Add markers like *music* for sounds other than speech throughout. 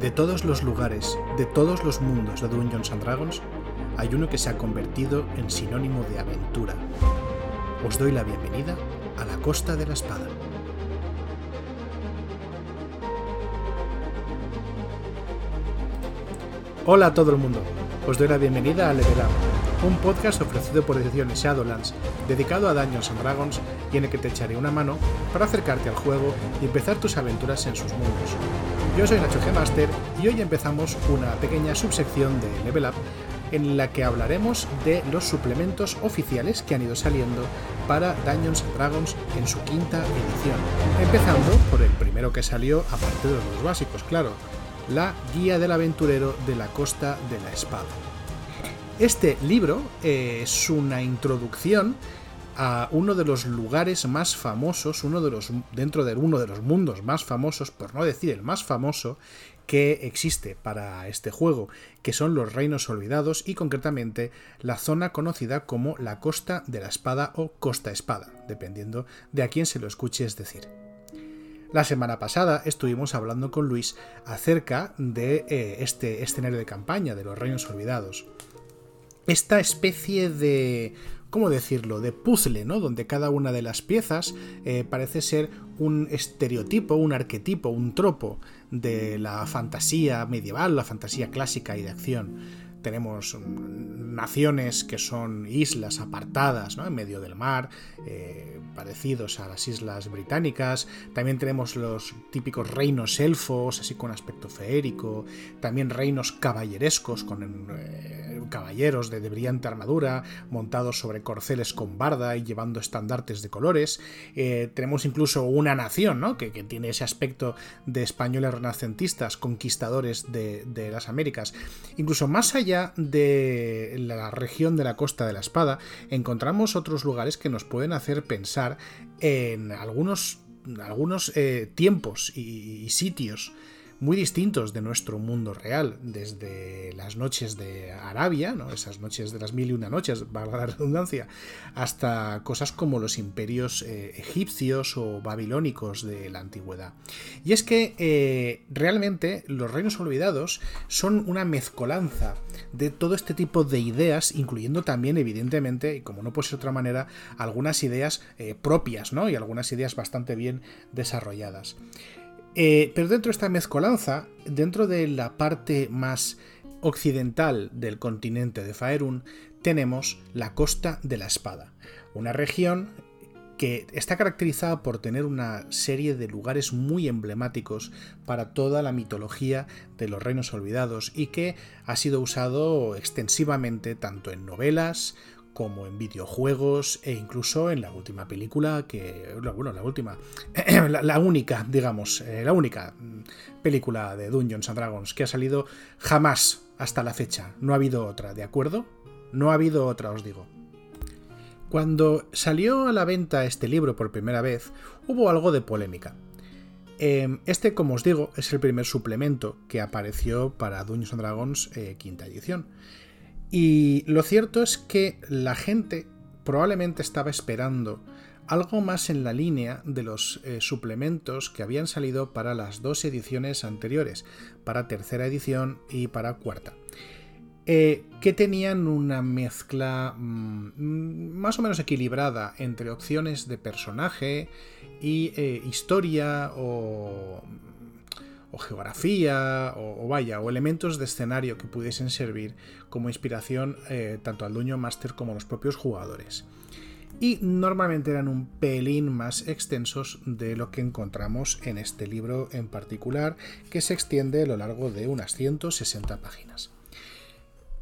De todos los lugares, de todos los mundos de Dungeons and Dragons, hay uno que se ha convertido en sinónimo de aventura. Os doy la bienvenida a la Costa de la Espada. Hola a todo el mundo, os doy la bienvenida a Level Up, un podcast ofrecido por Ediciones Shadowlands, dedicado a Dungeons and Dragons y en el que te echaré una mano para acercarte al juego y empezar tus aventuras en sus mundos. Yo soy Nacho G Master y hoy empezamos una pequeña subsección de Level Up en la que hablaremos de los suplementos oficiales que han ido saliendo para Dungeons Dragons en su quinta edición. Empezando por el primero que salió, aparte de los básicos, claro, la Guía del Aventurero de la Costa de la Espada. Este libro es una introducción a uno de los lugares más famosos, uno de los, dentro de uno de los mundos más famosos, por no decir el más famoso, que existe para este juego, que son los Reinos Olvidados y concretamente la zona conocida como la Costa de la Espada o Costa Espada, dependiendo de a quién se lo escuches decir. La semana pasada estuvimos hablando con Luis acerca de eh, este escenario de campaña de los Reinos Olvidados. Esta especie de ¿cómo decirlo?, de puzzle, ¿no? Donde cada una de las piezas eh, parece ser un estereotipo, un arquetipo, un tropo de la fantasía medieval, la fantasía clásica y de acción tenemos naciones que son islas apartadas en medio del mar, eh, parecidos a las islas británicas. También tenemos los típicos reinos elfos, así con aspecto feérico. También reinos caballerescos, con eh, caballeros de, brillante armadura, montados sobre corceles con barda y llevando estandartes de colores. Eh, tenemos incluso una nación que, tiene ese aspecto de españoles renacentistas, conquistadores de, de las Américas. Incluso más allá de la región de la Costa de la Espada, encontramos otros lugares que nos pueden hacer pensar en algunos, algunos eh, tiempos y sitios muy distintos de nuestro mundo real, desde las noches de Arabia, ¿no? esas noches de las mil y una noches, valga la redundancia, hasta cosas como los imperios eh, egipcios o babilónicos de la antigüedad. Y es que eh, realmente los reinos olvidados son una mezcolanza de todo este tipo de ideas, incluyendo también, evidentemente, y como no puede ser de otra manera, algunas ideas eh, propias, ¿no? Y algunas ideas bastante bien desarrolladas. Eh, pero dentro de esta mezcolanza, dentro de la parte más occidental del continente de Faerun, tenemos la Costa de la Espada, una región que está caracterizada por tener una serie de lugares muy emblemáticos para toda la mitología de los reinos olvidados y que ha sido usado extensivamente tanto en novelas como en videojuegos e incluso en la última película que, bueno, la última, *clears throat* la, única, digamos, eh, la única mm, película de Dungeons and Dragons que ha salido jamás hasta la fecha. No ha habido otra, ¿de acuerdo? No ha habido otra, os digo. Cuando salió a la venta este libro por primera vez, hubo algo de polémica. Em, este, como os digo, es el primer suplemento que apareció para Dungeons and Dragons eh, quinta edición. Y lo cierto es que la gente probablemente estaba esperando algo más en la línea de los eh, suplementos que habían salido para las dos ediciones anteriores, para tercera edición y para cuarta. Eh, que tenían una mezcla mm, más o menos equilibrada entre opciones de personaje y eh, historia o o geografía, o, vaya, o elementos de escenario que pudiesen servir como inspiración eh, tanto al dueño máster como a los propios jugadores. Y normalmente eran un pelín más extensos de lo que encontramos en este libro en particular, que se extiende a lo largo de unas 160 páginas.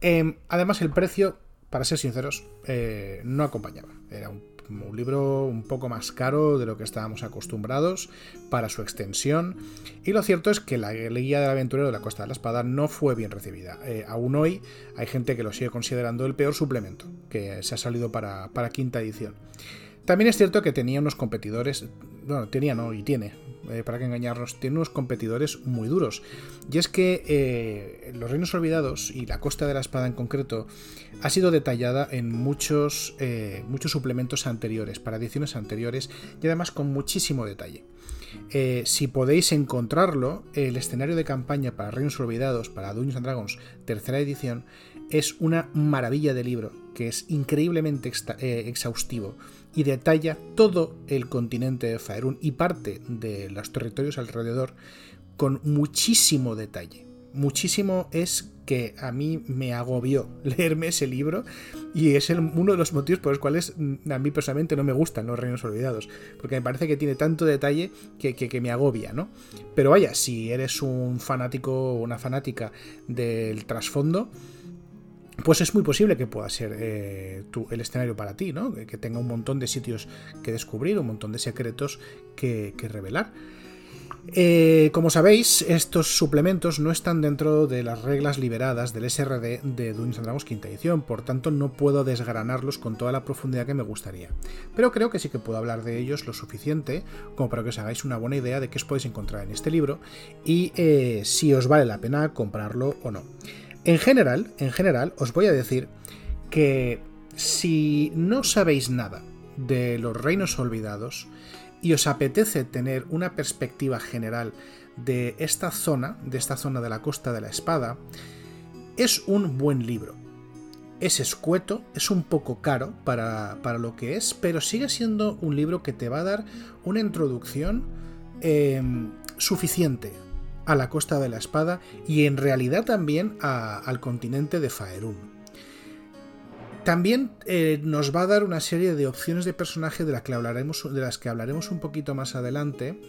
Em, además, el precio, para ser sinceros, eh, no acompañaba. Era un un libro un poco más caro de lo que estábamos acostumbrados para su extensión. Y lo cierto es que la guía del aventurero de la Costa de la Espada no fue bien recibida. Eh, aún hoy hay gente que lo sigue considerando el peor suplemento que se ha salido para, para quinta edición. También es cierto que tenía unos competidores bueno, tenía no, y tiene, eh, para que engañarnos, tiene unos competidores muy duros. Y es que eh, Los Reinos Olvidados y la Costa de la Espada en concreto ha sido detallada en muchos, eh, muchos suplementos anteriores, para ediciones anteriores, y además con muchísimo detalle. si podéis encontrarlo, el escenario de campaña para Reinos Olvidados, para Dungeons and Dragons, tercera edición, es una maravilla de libro, que es increíblemente exhaustivo y detalla todo el continente de Faerun y parte de los territorios alrededor con muchísimo detalle. Muchísimo es que a mí me agobió *laughs* leerme ese libro y es uno de los motivos por los cuales mm, a mí personalmente no me gustan los reinos olvidados, porque me parece que tiene tanto detalle que, que me agobia, ¿no? Pero vaya, si eres un fanático o una fanática del trasfondo, pues es muy posible que pueda ser eh, el escenario para ti, ¿no? Que tenga un montón de sitios que descubrir, un montón de secretos que, revelar. Eh, como sabéis, estos suplementos no están dentro de las reglas liberadas del SRD de Dungeons Dragons quinta edición, por tanto no puedo desgranarlos con toda la profundidad que me gustaría. Pero creo que sí que puedo hablar de ellos lo suficiente como para que os hagáis una buena idea de qué os podéis encontrar en este libro y eh, si os vale la pena comprarlo o no. En general, en general, os voy a decir que si no sabéis nada de los reinos olvidados y os apetece tener una perspectiva general de esta zona, de esta zona de la Costa de la Espada, es un buen libro. Es escueto, es un poco caro para, lo que es, pero sigue siendo un libro que te va a dar una introducción eh, suficiente a la Costa de la Espada y en realidad también al continente de Faerun. También eh, nos va a dar una serie de opciones de personaje de, que hablaremos, de las que hablaremos un poquito más adelante,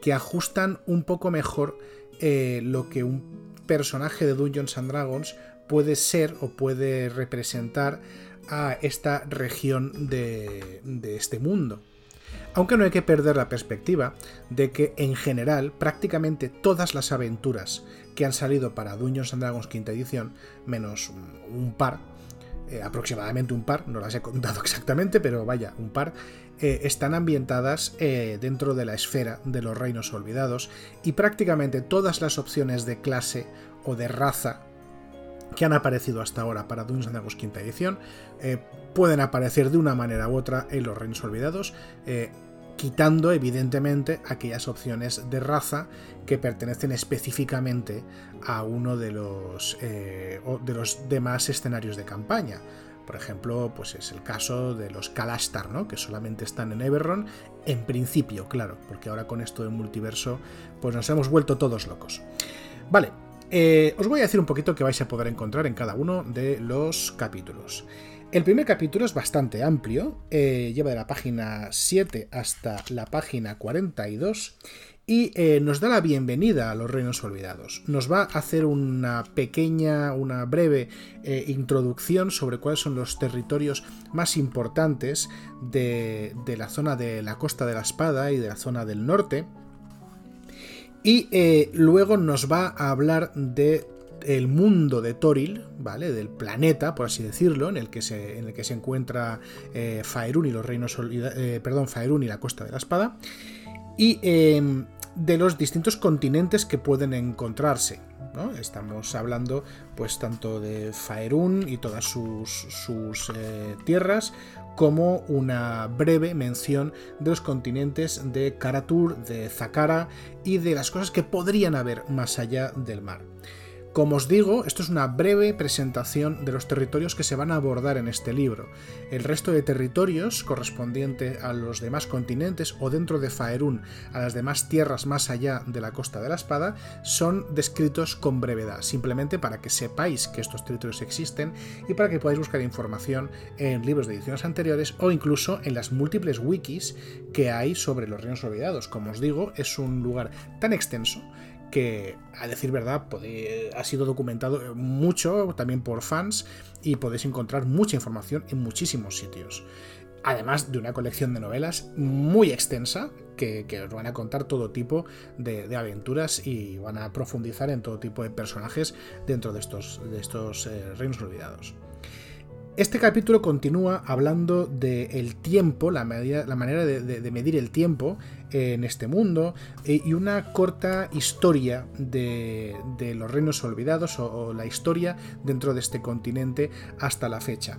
que ajustan un poco mejor eh, lo que un personaje de Dungeons and Dragons puede ser o puede representar a esta región de este mundo. Aunque no hay que perder la perspectiva de que en general prácticamente todas las aventuras que han salido para Dungeons and Dragons quinta edición, menos un par, eh, aproximadamente un par, no las he contado *laughs* exactamente, pero vaya, un par, eh, están ambientadas eh, dentro de la esfera de los reinos olvidados y prácticamente todas las opciones de clase o de raza que han aparecido hasta ahora para Dungeons Dragons quinta edición pueden aparecer de una manera u otra en los reinos olvidados quitando evidentemente aquellas opciones de raza que pertenecen específicamente a uno de los, eh, de los demás escenarios de campaña. Por ejemplo, pues es el caso de los Kalastar, ¿no? que solamente están en Eberron, en principio, claro, porque ahora con esto del multiverso, pues nos hemos vuelto todos locos. Vale, eh, os voy a decir un poquito que vais a poder encontrar en cada uno de los capítulos. El primer capítulo es bastante amplio, eh, lleva de la página 7 hasta la página 42 y eh, nos da la bienvenida a los reinos olvidados. Nos va a hacer una pequeña, una breve eh, introducción sobre cuáles son los territorios más importantes de, de, la zona de la costa de la espada y de la zona del norte. Y luego nos va a hablar de el mundo de Toril, ¿vale? Del planeta, por así decirlo, en el que se, en el que se encuentra eh, Faerun y los reinos eh, perdón, Faerun y la Costa de la Espada. Y em, de los distintos continentes que pueden encontrarse. ¿no? Estamos hablando, pues, tanto de Faerun y todas sus, sus eh, tierras, como una breve mención de los continentes de Karatur, de Zakara y de las cosas que podrían haber más allá del mar. Como os digo, esto es una breve presentación de los territorios que se van a abordar en este libro. El resto de territorios, correspondiente a los demás continentes o dentro de Faerún a las demás tierras más allá de la costa de la espada, son descritos con brevedad, simplemente para que sepáis que estos territorios existen y para que podáis buscar información en libros de ediciones anteriores o incluso en las múltiples wikis que hay sobre los reinos olvidados. Como os digo, es un lugar tan extenso que a decir verdad ha sido documentado mucho también por fans y podéis encontrar mucha información en muchísimos sitios. Además de una colección de novelas muy extensa que, os van a contar todo tipo de, aventuras y van a profundizar en todo tipo de personajes dentro de estos, de estos eh, reinos olvidados. Este capítulo continúa hablando del tiempo, la, manera de, medir el tiempo en este mundo e, y una corta historia de, los reinos olvidados o, la historia dentro de este continente hasta la fecha.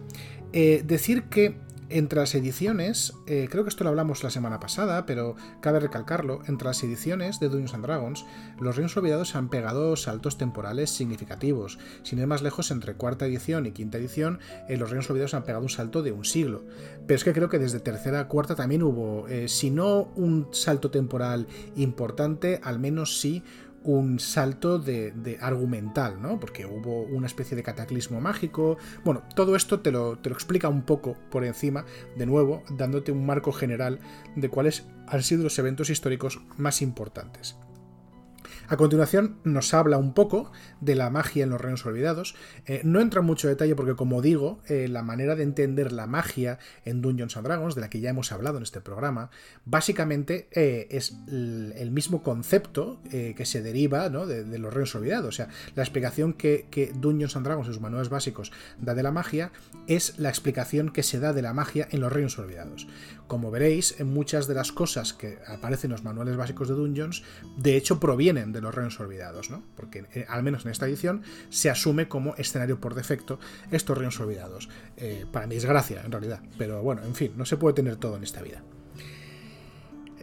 Eh, decir que entre las ediciones, eh, creo que esto lo hablamos la semana pasada, pero cabe recalcarlo, entre las ediciones de Dungeons and Dragons, los Reinos Olvidados han pegado saltos temporales significativos. Sin ir más lejos, entre cuarta edición y quinta edición, eh, los Reinos Olvidados han pegado un salto de un siglo. Pero es que creo que desde tercera a cuarta también hubo, eh, si no un salto temporal importante, al menos sí un salto de, argumental, ¿no? Porque hubo una especie de cataclismo mágico. Bueno, todo esto te lo, te lo explica un poco por encima, de nuevo, dándote un marco general de cuáles han sido los eventos históricos más importantes. A continuación nos habla un poco de la magia en los reinos olvidados. Eh, no entra en mucho detalle porque, como digo, eh, la manera de entender la magia en Dungeons and Dragons, de la que ya hemos hablado en este programa, básicamente eh, es el mismo concepto que se deriva de, los reinos olvidados. O sea, la explicación que, Dungeons and Dragons en sus manuales básicos da de la magia es la explicación que se da de la magia en los reinos olvidados. Como veréis, en muchas de las cosas que aparecen en los manuales básicos de Dungeons, de hecho provienen de los reinos olvidados, ¿no? Porque eh, al menos en esta edición se asume como escenario por defecto estos reinos olvidados. Eh, para mi desgracia, en realidad. Pero bueno, en fin, no se puede tener todo en esta vida.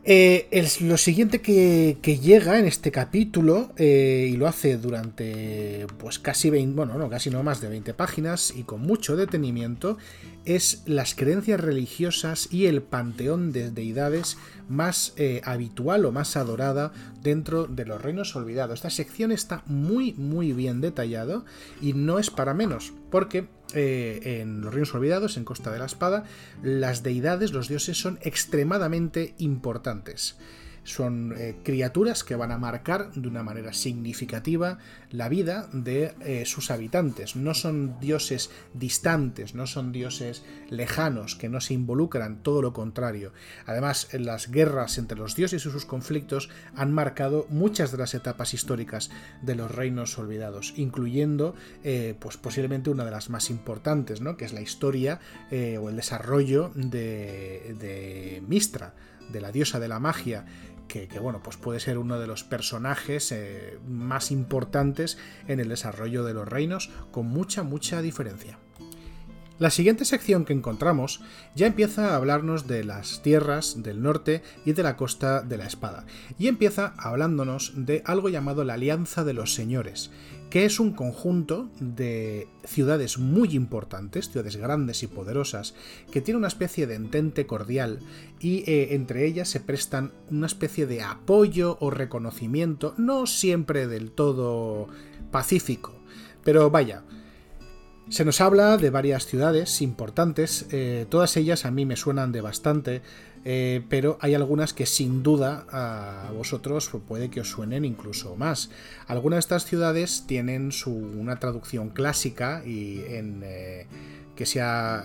Eh, lo siguiente que, llega en este capítulo, y lo hace durante pues casi 20, bueno, no, casi no más de 20 páginas y con mucho detenimiento, es las creencias religiosas y el panteón de deidades más eh, habitual o más adorada dentro de los reinos olvidados. Esta sección está muy muy bien detallado y no es para menos, porque eh, en los reinos olvidados, en Costa de la Espada, las deidades, los dioses son extremadamente importantes. Son eh, criaturas que van a marcar de una manera significativa la vida de eh, sus habitantes. No son dioses distantes, no son dioses lejanos que no se involucran, todo lo contrario. Además, las guerras entre los dioses y sus conflictos han marcado muchas de las etapas históricas de los reinos olvidados, incluyendo eh, pues posiblemente una de las más importantes, ¿no? que es la historia o el desarrollo de, de Mistra, de la diosa de la magia, que, bueno, pues puede ser uno de los personajes eh, más importantes en el desarrollo de los reinos, con mucha, mucha diferencia. La siguiente sección que encontramos ya empieza a hablarnos de las tierras del norte y de la costa de la espada, y empieza hablándonos de algo llamado la Alianza de los Señores, que es un conjunto de ciudades muy importantes, ciudades grandes y poderosas, que tiene una especie de entente cordial y eh, entre ellas se prestan una especie de apoyo o reconocimiento, no siempre del todo pacífico, pero vaya, se nos habla de varias ciudades importantes, eh, todas ellas a mí me suenan de bastante, eh, pero hay algunas que sin duda a vosotros puede que os suenen incluso más. Algunas de estas ciudades tienen su, una traducción clásica y en, eh, que se ha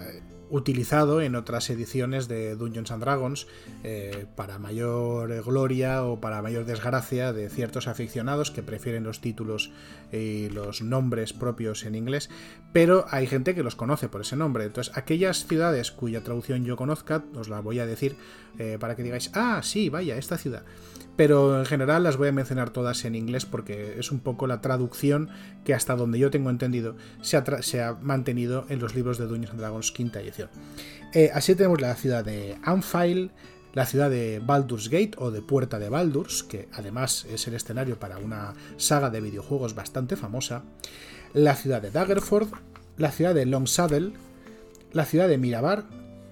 utilizado en otras ediciones de Dungeons and Dragons eh, para mayor gloria o para mayor desgracia de ciertos aficionados que prefieren los títulos y los nombres propios en inglés, pero hay gente que los conoce por ese nombre. Entonces, aquellas ciudades cuya traducción yo conozca, os la voy a decir eh, para que digáis, ah, sí, vaya, esta ciudad pero en general las voy a mencionar todas en inglés porque es un poco la traducción que hasta donde yo tengo entendido se ha, mantenido en los libros de Dungeons and Dragons quinta edición. Eh, así tenemos la ciudad de Anfile, la ciudad de Baldur's Gate o de Puerta de Baldur's, que además es el escenario para una saga de videojuegos bastante famosa, la ciudad de Daggerford, la ciudad de Long Saddle, la ciudad de Mirabar,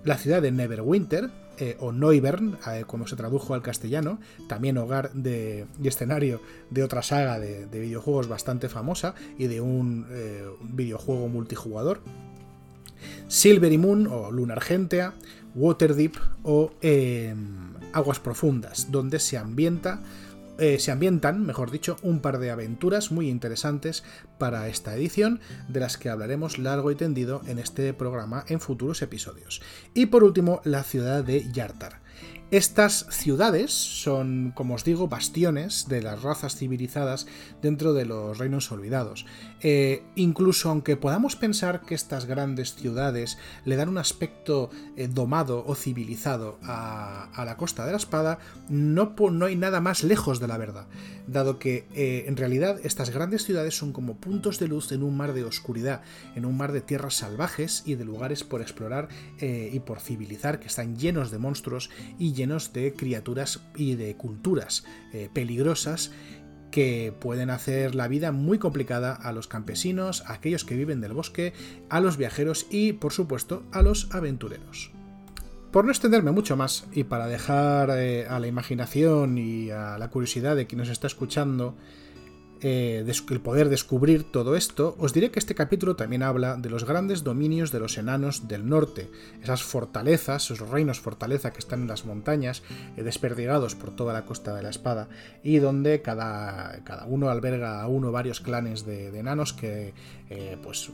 la ciudad de Neverwinter, eh, o Neubern, eh, como se tradujo al castellano, también hogar de, y escenario de otra saga de, videojuegos bastante famosa y de un videojuego multijugador. Silvery Moon o Luna Argentea, Waterdeep o Aguas Profundas, donde se ambienta eh, se ambientan, mejor dicho, un par de aventuras muy interesantes para esta edición, de las que hablaremos largo y tendido en este programa en futuros episodios. Y por último, la ciudad de Yartar. Estas ciudades son, como os digo, bastiones de las razas civilizadas dentro de los reinos olvidados. Eh, incluso aunque podamos pensar que estas grandes ciudades le dan un aspecto eh, domado o civilizado a, la Costa de la Espada, no, no, hay nada más lejos de la verdad, dado que eh, en realidad estas grandes ciudades son como puntos de luz en un mar de oscuridad, en un mar de tierras salvajes y de lugares por explorar y por civilizar que están llenos de monstruos y llenos de criaturas y de culturas peligrosas que pueden hacer la vida muy complicada a los campesinos, a aquellos que viven del bosque, a los viajeros y, por supuesto, a los aventureros. Por no extenderme mucho más y para dejar eh, a la imaginación y a la curiosidad de quien nos está escuchando eh, el poder descubrir todo esto, os diré que este capítulo también habla de los grandes dominios de los enanos del norte, esas fortalezas, esos reinos fortaleza que están en las montañas, eh, desperdigados por toda la costa de la espada, y donde cada, cada uno alberga a uno varios clanes de, enanos que eh, pues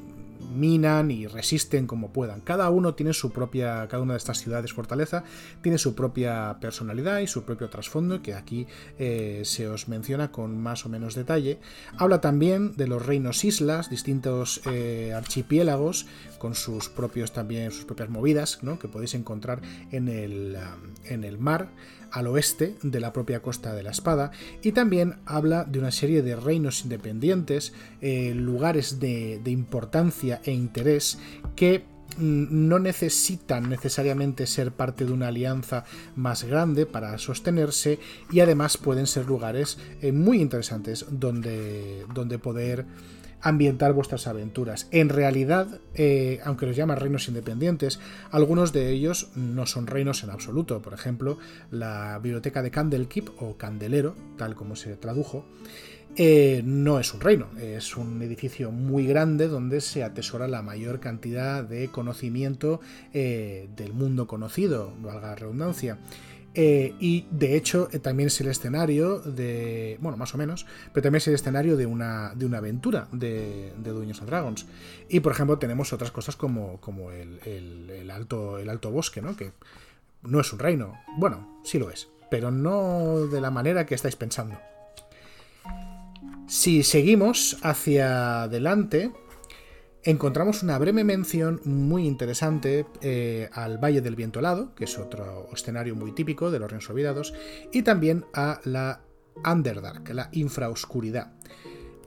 minan y resisten como puedan. Cada uno tiene su propia, cada una de estas ciudades fortaleza tiene su propia personalidad y su propio trasfondo que aquí se os menciona con más o menos detalle Habla también de los reinos islas, distintos eh, archipiélagos, con sus propios también, sus propias movidas, que podéis encontrar en el, um, en el mar al oeste de la propia costa de la espada. Y también habla de una serie de reinos independientes, eh, lugares de, importancia e interés que no necesitan necesariamente ser parte de una alianza más grande para sostenerse y además pueden ser lugares eh, muy interesantes donde, donde poder ambientar vuestras aventuras. En realidad, eh, aunque los llaman reinos independientes, algunos de ellos no son reinos en absoluto. Por ejemplo, la biblioteca de Candlekeep o Candelero, tal como se tradujo, eh, no es un reino, es un edificio muy grande donde se atesora la mayor cantidad de conocimiento eh, del mundo conocido, valga la redundancia. Eh, y de hecho también es el escenario de, bueno, más o menos, pero también es el escenario de una, de una aventura de, de Dungeons and Dragons. Y por ejemplo tenemos otras cosas como, como el, el, alto, el alto bosque, ¿no? que no es un reino, bueno, sí lo es, pero no de la manera que estáis pensando. Si seguimos hacia adelante, encontramos una breve mención muy interesante eh, al Valle del Viento Helado, que es otro escenario muy típico de los reinos olvidados, y también a la Underdark, la infraoscuridad.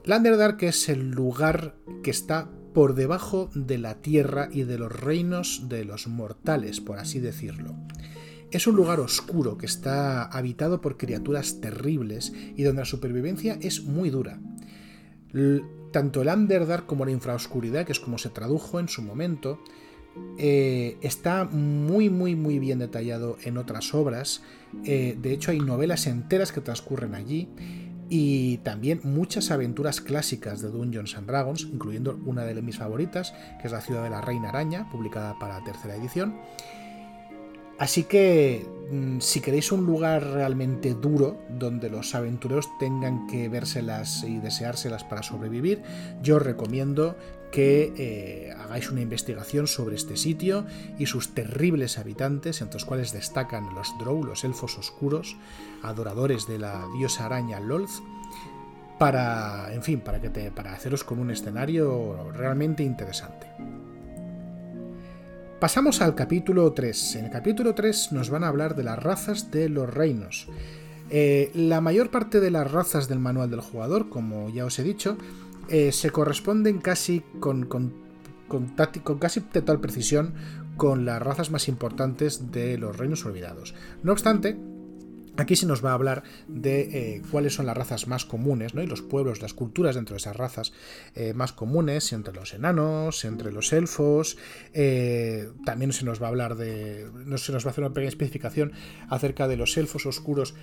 La Underdark es el lugar que está por debajo de la tierra y de los reinos de los mortales, por así decirlo. Es un lugar oscuro que está habitado por criaturas terribles y donde la supervivencia es muy dura. tanto el Underdark como la infraoscuridad, que es como se tradujo en su momento, eh, está muy muy muy bien detallado en otras obras. Eh, de hecho hay novelas enteras que transcurren allí y también muchas aventuras clásicas de Dungeons and Dragons, incluyendo una de mis favoritas, que es La ciudad de la Reina Araña, publicada para la tercera edición. Así que mm, si queréis un lugar realmente duro donde los aventureros tengan que vérselas y deseárselas para sobrevivir, yo os recomiendo que eh, hagáis una investigación sobre este sitio y sus terribles habitantes, entre los cuales destacan los Drow, los elfos oscuros, adoradores de la diosa araña Lolth, para, en fin, para, que te, para haceros con un escenario realmente interesante. Pasamos al capítulo 3. En el capítulo 3 nos van a hablar de las razas de los reinos. Eh, la mayor parte de las razas del manual del jugador, como ya os he dicho, eh, se corresponden casi con, con, con, con, casi total precisión con las razas más importantes de los reinos olvidados. No obstante, Aquí se nos va a hablar de eh, cuáles son las razas más comunes, ¿no? Y los pueblos, las culturas dentro de esas razas eh, más comunes, entre los enanos, entre los elfos. Eh, también se nos va a hablar de. No se nos va a hacer una pequeña especificación acerca de los elfos oscuros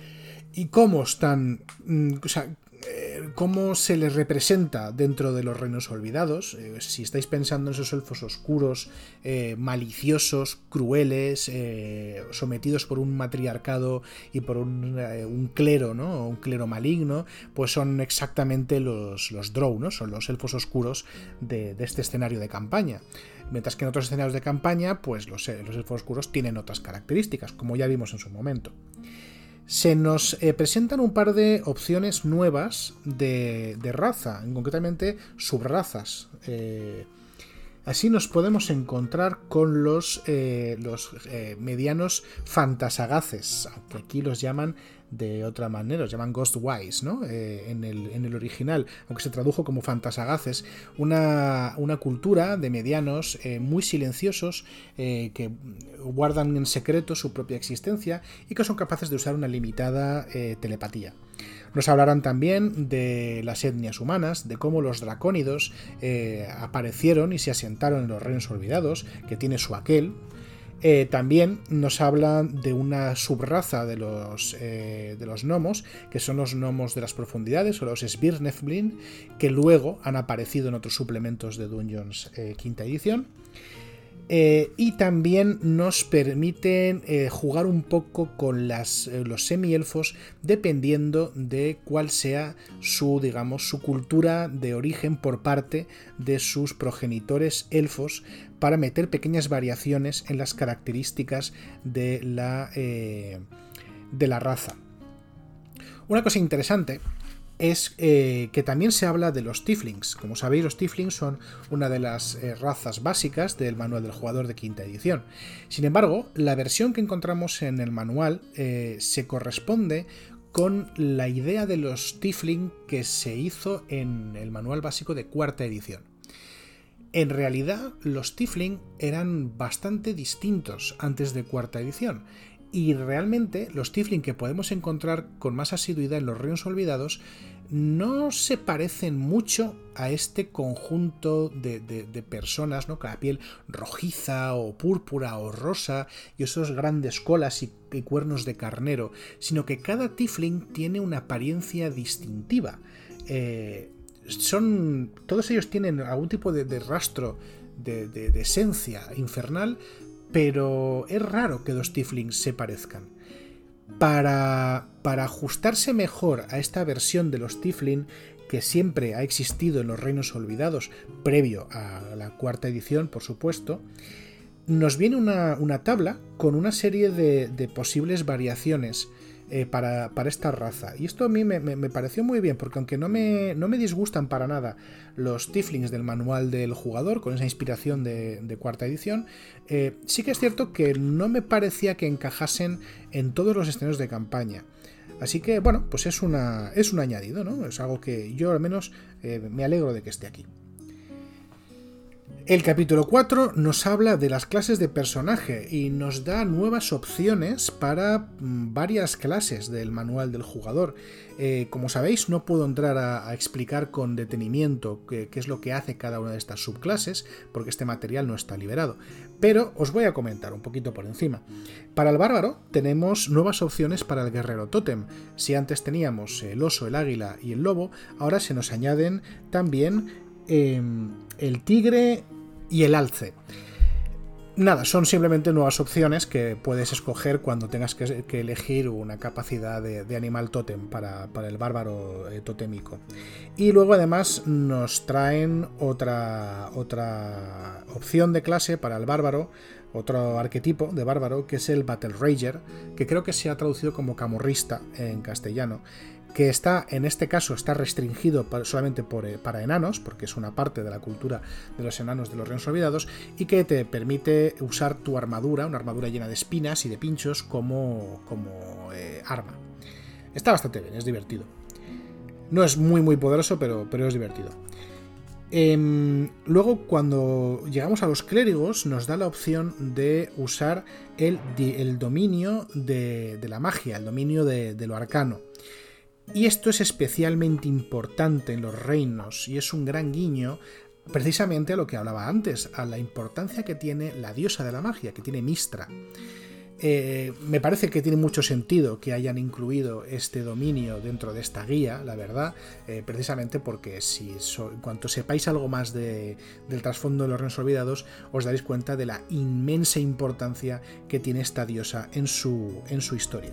y cómo están. Mm, o sea, eh, cómo se les representa dentro de los reinos olvidados. Eh, si estáis pensando en esos elfos oscuros, eh, maliciosos, crueles, sometidos por un matriarcado y por un, clero, ¿no? Un clero maligno, pues son exactamente los, los Drow. Son los elfos oscuros de, este escenario de campaña. Mientras que en otros escenarios de campaña, pues los, los elfos oscuros tienen otras características, como ya vimos en su momento se nos eh, presentan un par de opciones nuevas de, raza, concretamente subrazas. Eh, así nos podemos encontrar con los, eh, los medianos fantasagaces, aunque aquí los llaman de otra manera, los llaman Ghostwise, ¿no? Eh, en, el, original, aunque se tradujo como fantasagaces, una, una cultura de medianos eh, muy silenciosos eh, que guardan en secreto su propia existencia y que son capaces de usar una limitada telepatía. Nos hablarán también de las etnias humanas, de cómo los dracónidos aparecieron y se asentaron en los reinos olvidados, que tiene su aquel, eh, también nos hablan de una subraza de los, eh, de los gnomos, que son los gnomos de las profundidades o los Svirnefblin, que luego han aparecido en otros suplementos de Dungeons eh, quinta edición. y también nos permiten jugar un poco con las, los semielfos dependiendo de cuál sea su, digamos, su cultura de origen por parte de sus progenitores elfos para meter pequeñas variaciones en las características de la, eh, de la raza. Una cosa interesante es eh, que también se habla de los Tiflings. Como sabéis, los Tiflings son una de las eh, razas básicas del manual del jugador de quinta edición. Sin embargo, la versión que encontramos en el manual se corresponde con la idea de los Tifling que se hizo en el manual básico de cuarta edición. En realidad, los Tifling eran bastante distintos antes de cuarta edición, y realmente los Tifling que podemos encontrar con más asiduidad en los reinos olvidados no se parecen mucho a este conjunto de, personas, ¿no? Con la piel rojiza o púrpura o rosa y esos grandes colas y, cuernos de carnero, sino que cada Tifling tiene una apariencia distintiva. Eh, son. Todos ellos tienen algún tipo de, rastro de, esencia infernal, pero es raro que dos Tiflings se parezcan. Para, para ajustarse mejor a esta versión de los Tifling que siempre ha existido en los Reinos Olvidados, previo a la cuarta edición, por supuesto, nos viene una, una tabla con una serie de, de posibles variaciones eh, para, esta raza. Y esto a mí me, pareció muy bien, porque aunque no me, no me, disgustan para nada los Tiflings del manual del jugador, con esa inspiración de, cuarta edición, eh, sí que es cierto que no me parecía que encajasen en todos los escenarios de campaña. Así que, bueno, pues es, una, es un añadido, ¿no? Es algo que yo al menos eh, me alegro de que esté aquí. El capítulo 4 nos habla de las clases de personaje y nos da nuevas opciones para mm, varias clases del manual del jugador. Eh, como sabéis, no puedo entrar a, explicar con detenimiento qué, es lo que hace cada una de estas subclases, porque este material no está liberado. Pero os voy a comentar un poquito por encima. Para el bárbaro tenemos nuevas opciones para el guerrero tótem. Si antes teníamos el oso, el águila y el lobo, ahora se nos añaden también em, el tigre, y el alce. Nada, son simplemente nuevas opciones que puedes escoger cuando tengas que, elegir una capacidad de, animal tótem para, el bárbaro eh, totémico. Y luego además nos traen otra, otra opción de clase para el bárbaro, otro arquetipo de bárbaro, que es el Battle Rager, que creo que se ha traducido como camorrista en castellano que está, en este caso, está restringido solamente eh, para enanos, porque es una parte de la cultura de los enanos de los reinos olvidados, y que te permite usar tu armadura, una armadura llena de espinas y de pinchos, como, como eh, arma. Está bastante bien, es divertido. No es muy muy poderoso, pero, pero es divertido. Em, luego, cuando llegamos a los clérigos, nos da la opción de usar el, el dominio de, la magia, el dominio de lo arcano. Y esto es especialmente importante en los reinos y es un gran guiño precisamente a lo que hablaba antes, a la importancia que tiene la diosa de la magia, que tiene Mistra. Eh, me parece que tiene mucho sentido que hayan incluido este dominio dentro de esta guía, la verdad, eh, precisamente porque si cuanto sepáis algo más del trasfondo de los reinos olvidados, os daréis cuenta de la inmensa importancia que tiene esta diosa en su, en su historia.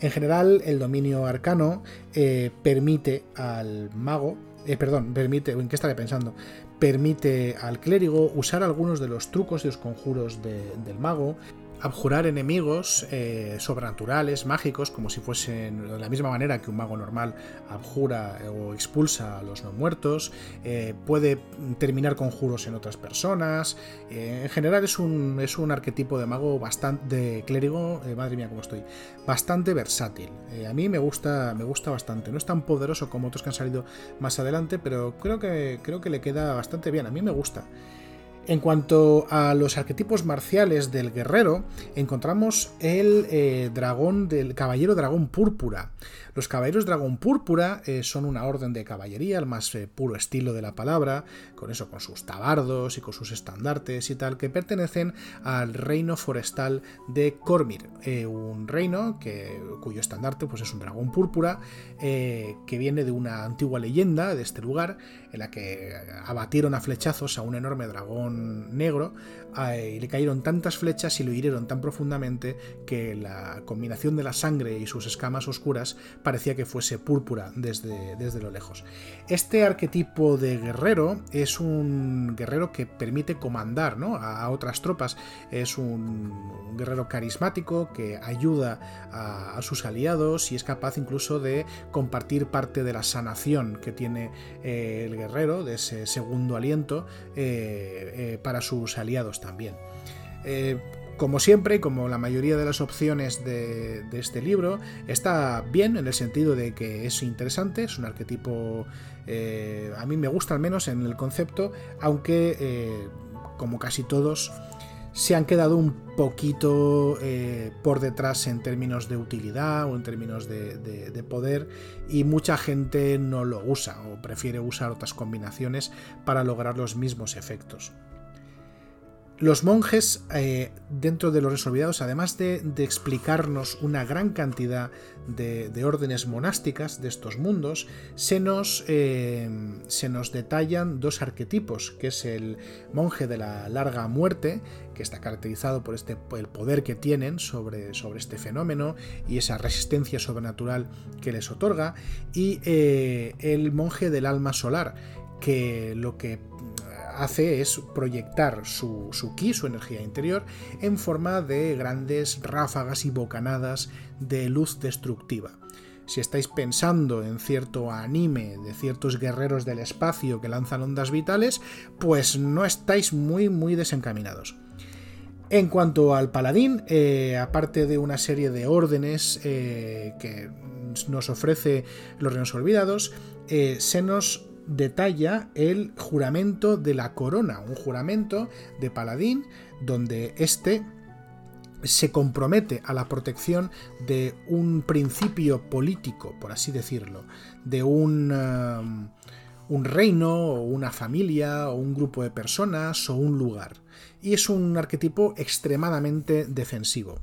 En general, el dominio arcano eh, permite al mago, perdón, permite, ¿en qué estaré pensando? Permite al clérigo usar algunos de los trucos y los conjuros del mago, abjurar enemigos eh, sobrenaturales, mágicos, como si fuesen de la misma manera que un mago normal abjura o expulsa a los no muertos, eh, puede terminar conjuros en otras personas, eh, en general es un, es un arquetipo de mago bastante, clérigo, madre mía cómo estoy, bastante versátil. a mí me gusta, me gusta bastante, no es tan poderoso como otros que han salido más adelante, pero creo que, creo que le queda bastante bien, a mí me gusta. En cuanto a los arquetipos marciales del guerrero, encontramos el eh, dragón del caballero dragón púrpura. Los caballeros dragón púrpura eh, son una orden de caballería, el más eh, puro estilo de la palabra, con eso, con sus tabardos y con sus estandartes y tal, que pertenecen al reino forestal de Cormir, eh, un reino que, cuyo estandarte pues, es un dragón púrpura, que viene de una antigua leyenda de este lugar, en la que abatieron a flechazos a un enorme dragón negro, y le cayeron tantas flechas y lo hirieron tan profundamente que la combinación de la sangre y sus escamas oscuras parecía que fuese púrpura desde, desde lo lejos. Este arquetipo de guerrero es un guerrero que permite comandar a, otras tropas. Es un guerrero carismático que ayuda a, sus aliados y es capaz incluso de compartir parte de la sanación que tiene eh, el guerrero, de ese segundo aliento, eh, eh, para sus aliados también. Como siempre, como la mayoría de las opciones de, este libro, está bien en el sentido de que es interesante, es un arquetipo, eh, a mí me gusta al menos en el concepto, aunque eh, como casi todos se han quedado un poquito eh, por detrás en términos de utilidad o en términos de, poder y mucha gente no lo usa o prefiere usar otras combinaciones para lograr los mismos efectos. Los monjes, eh, dentro de los resolvidados, además de, explicarnos una gran cantidad de, órdenes monásticas de estos mundos, se nos, eh, se nos, detallan dos arquetipos, que es el monje de la larga muerte, que está caracterizado por este, el poder que tienen sobre, sobre este fenómeno y esa resistencia sobrenatural que les otorga, y eh, el monje del alma solar, que lo que hace es proyectar su, ki, su energía interior, en forma de grandes ráfagas y bocanadas de luz destructiva. Si estáis pensando en cierto anime de ciertos guerreros del espacio que lanzan ondas vitales, pues no estáis muy muy desencaminados. En cuanto al paladín, eh, aparte de una serie de órdenes eh, que nos ofrece los reinos olvidados, eh, se nos detalla el juramento de la corona, un juramento de paladín donde éste se compromete a la protección de un principio político, por así decirlo, de un, um, un reino o una familia o un grupo de personas o un lugar. Y es un arquetipo extremadamente defensivo.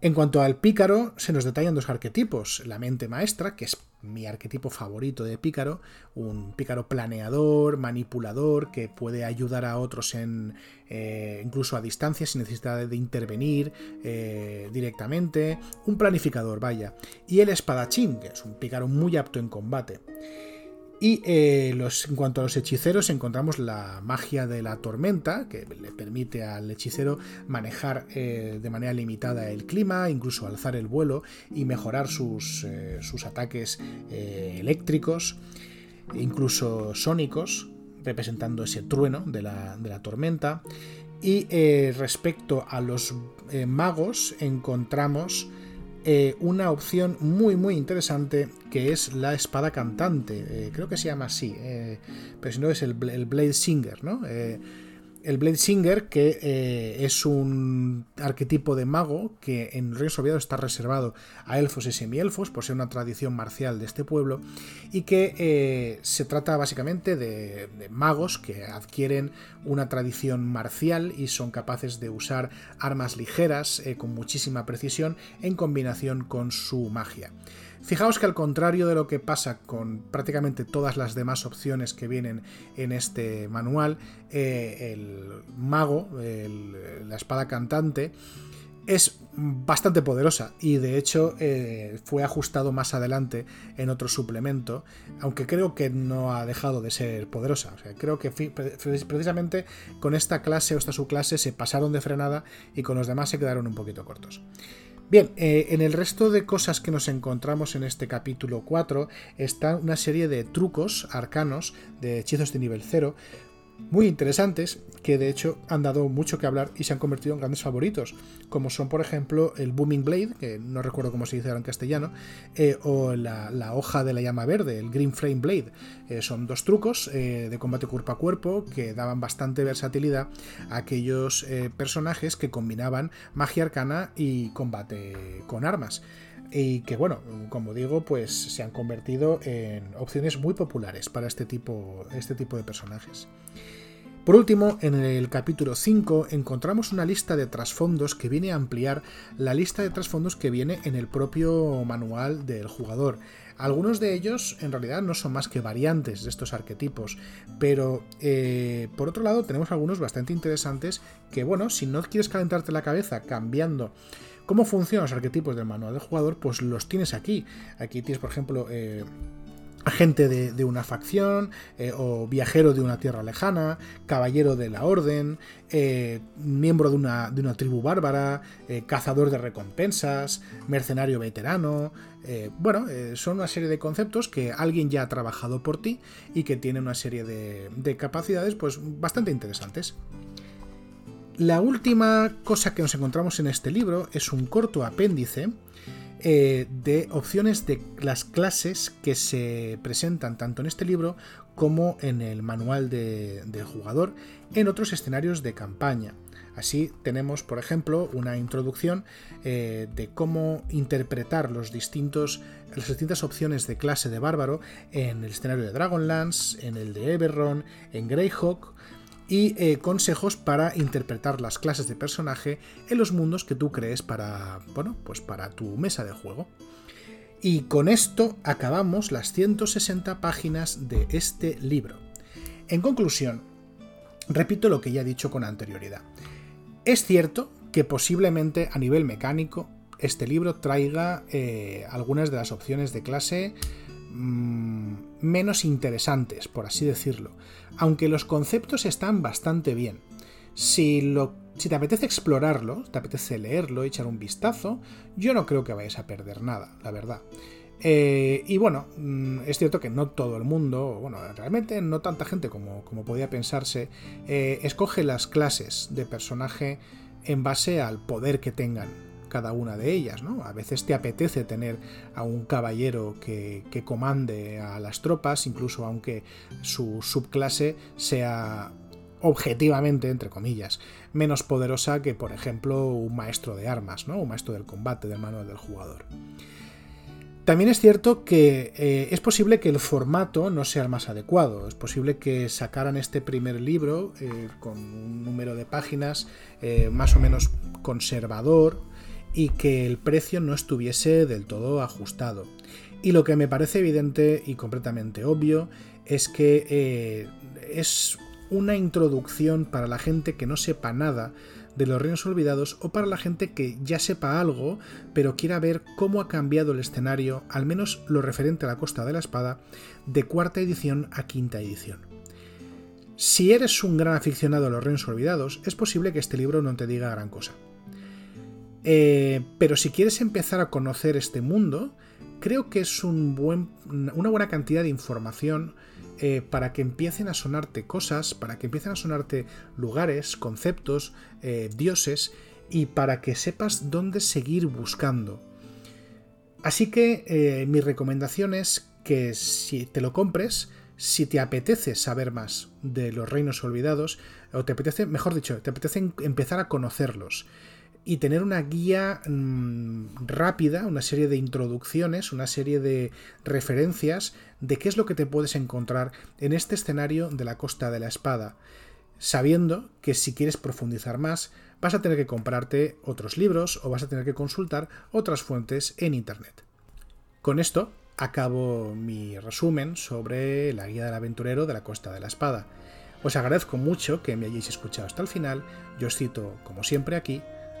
En cuanto al pícaro, se nos detallan dos arquetipos. La mente maestra, que es mi arquetipo favorito de pícaro, un pícaro planeador, manipulador, que puede ayudar a otros en eh, incluso a distancia sin necesidad de intervenir eh, directamente, un planificador, vaya. Y el espadachín, que es un pícaro muy apto en combate. Y eh, los, en cuanto a los hechiceros, encontramos la magia de la tormenta, que le permite al hechicero manejar eh, de manera limitada el clima, incluso alzar el vuelo y mejorar sus, eh, sus ataques eléctricos, incluso sónicos, representando ese trueno de la, de la tormenta. Y respecto a los magos, encontramos eh, una opción muy muy interesante que es la espada cantante. Eh, creo que se llama así, eh, pero si no es el, Blade Singer, ¿no? El Blade Singer, que eh, es un arquetipo de mago que en Ríos Olvidados está reservado a elfos y semielfos, por ser una tradición marcial de este pueblo, y que eh, se trata básicamente de, magos que adquieren una tradición marcial y son capaces de usar armas ligeras eh, con muchísima precisión en combinación con su magia. Fijaos que al contrario de lo que pasa con prácticamente todas las demás opciones que vienen en este manual, eh, el mago, la espada cantante, es bastante poderosa y de hecho eh, fue ajustado más adelante en otro suplemento, aunque creo que no ha dejado de ser poderosa. creo que precisamente con esta clase o esta subclase se pasaron de frenada y con los demás se quedaron un poquito cortos. Bien, eh, en el resto de cosas que nos encontramos en este capítulo 4 está una serie de trucos arcanos de hechizos de nivel 0 muy interesantes que de hecho han dado mucho que hablar y se han convertido en grandes favoritos, como son por ejemplo el Booming Blade, que no recuerdo cómo se dice ahora en castellano, eh, o la, hoja de la llama verde, el Green Flame Blade. Eh, son dos trucos eh, de combate cuerpo a cuerpo que daban bastante versatilidad a aquellos personajes que combinaban magia arcana y combate con armas y que bueno, como digo, pues se han convertido en opciones muy populares para este tipo, este tipo de personajes. Por último, en el capítulo 5 encontramos una lista de trasfondos que viene a ampliar la lista de trasfondos que viene en el propio manual del jugador. Algunos de ellos en realidad no son más que variantes de estos arquetipos, pero eh, por otro lado tenemos algunos bastante interesantes que bueno, si no quieres calentarte la cabeza cambiando cómo funcionan los arquetipos del manual del jugador, pues los tienes aquí. Aquí tienes por ejemplo... Eh, agente de, una facción, eh, o viajero de una tierra lejana, caballero de la orden, eh, miembro de una, tribu bárbara, cazador de recompensas, mercenario veterano. bueno, son una serie de conceptos que alguien ya ha trabajado por ti y que tiene una serie de, de capacidades pues bastante interesantes. La última cosa que nos encontramos en este libro es un corto apéndice eh, de opciones de las clases que se presentan tanto en este libro como en el manual del jugador en otros escenarios de campaña. Así tenemos, por ejemplo, una introducción eh, de cómo interpretar los distintos, las distintas opciones de clase de bárbaro en el escenario de Dragonlance, en el de Eberron, en Greyhawk, y eh, consejos para interpretar las clases de personaje en los mundos que tú crees para, bueno, pues para tu mesa de juego. Y con esto acabamos las 160 páginas de este libro. En conclusión, repito lo que ya he dicho con anterioridad. Es cierto que posiblemente a nivel mecánico este libro traiga eh, algunas de las opciones de clase Mm, menos interesantes, por así decirlo, aunque los conceptos están bastante bien. Si, lo, si te apetece explorarlo, te apetece leerlo, echar un vistazo, yo no creo que vayas a perder nada, la verdad. Eh, y bueno, mm, es cierto que no todo el mundo, bueno, realmente no tanta gente como, como podía pensarse, eh, escoge las clases de personaje en base al poder que tengan cada una de ellas, ¿no? A veces te apetece tener a un caballero que, comande a las tropas, incluso aunque su subclase sea objetivamente, entre comillas, menos poderosa que, por ejemplo, un maestro de armas, ¿no? Un maestro del combate, del manual del jugador. También es cierto que eh, es posible que el formato no sea el más adecuado. Es posible que sacaran este primer libro eh, con un número de páginas eh, más o menos conservador, y que el precio no estuviese del todo ajustado. Y lo que me parece evidente y completamente obvio es que eh, es una introducción para la gente que no sepa nada de los reinos olvidados o para la gente que ya sepa algo pero quiera ver cómo ha cambiado el escenario, al menos lo referente a la Costa de la Espada, de cuarta edición a quinta edición. Si eres un gran aficionado a los reinos olvidados, es posible que este libro no te diga gran cosa. Eh, pero si quieres empezar a conocer este mundo, creo que es una buena cantidad de información eh, para que empiecen a sonarte cosas, para que empiecen a sonarte lugares, conceptos, eh, dioses, y para que sepas dónde seguir buscando. Así que mi recomendación es que si te lo compres, Si te apetece saber más de los reinos olvidados, o te apetece, mejor dicho, te apetece empezar a conocerlos y tener una guía mm, rápida, una serie de introducciones, una serie de referencias de qué es lo que te puedes encontrar en este escenario de la Costa de la Espada, sabiendo que si quieres profundizar más, vas a tener que comprarte otros libros o vas a tener que consultar otras fuentes en Internet. Con esto acabo mi resumen sobre la guía del aventurero de la Costa de la Espada. Os agradezco mucho que me hayáis escuchado hasta el final, yo os cito, como siempre, aquí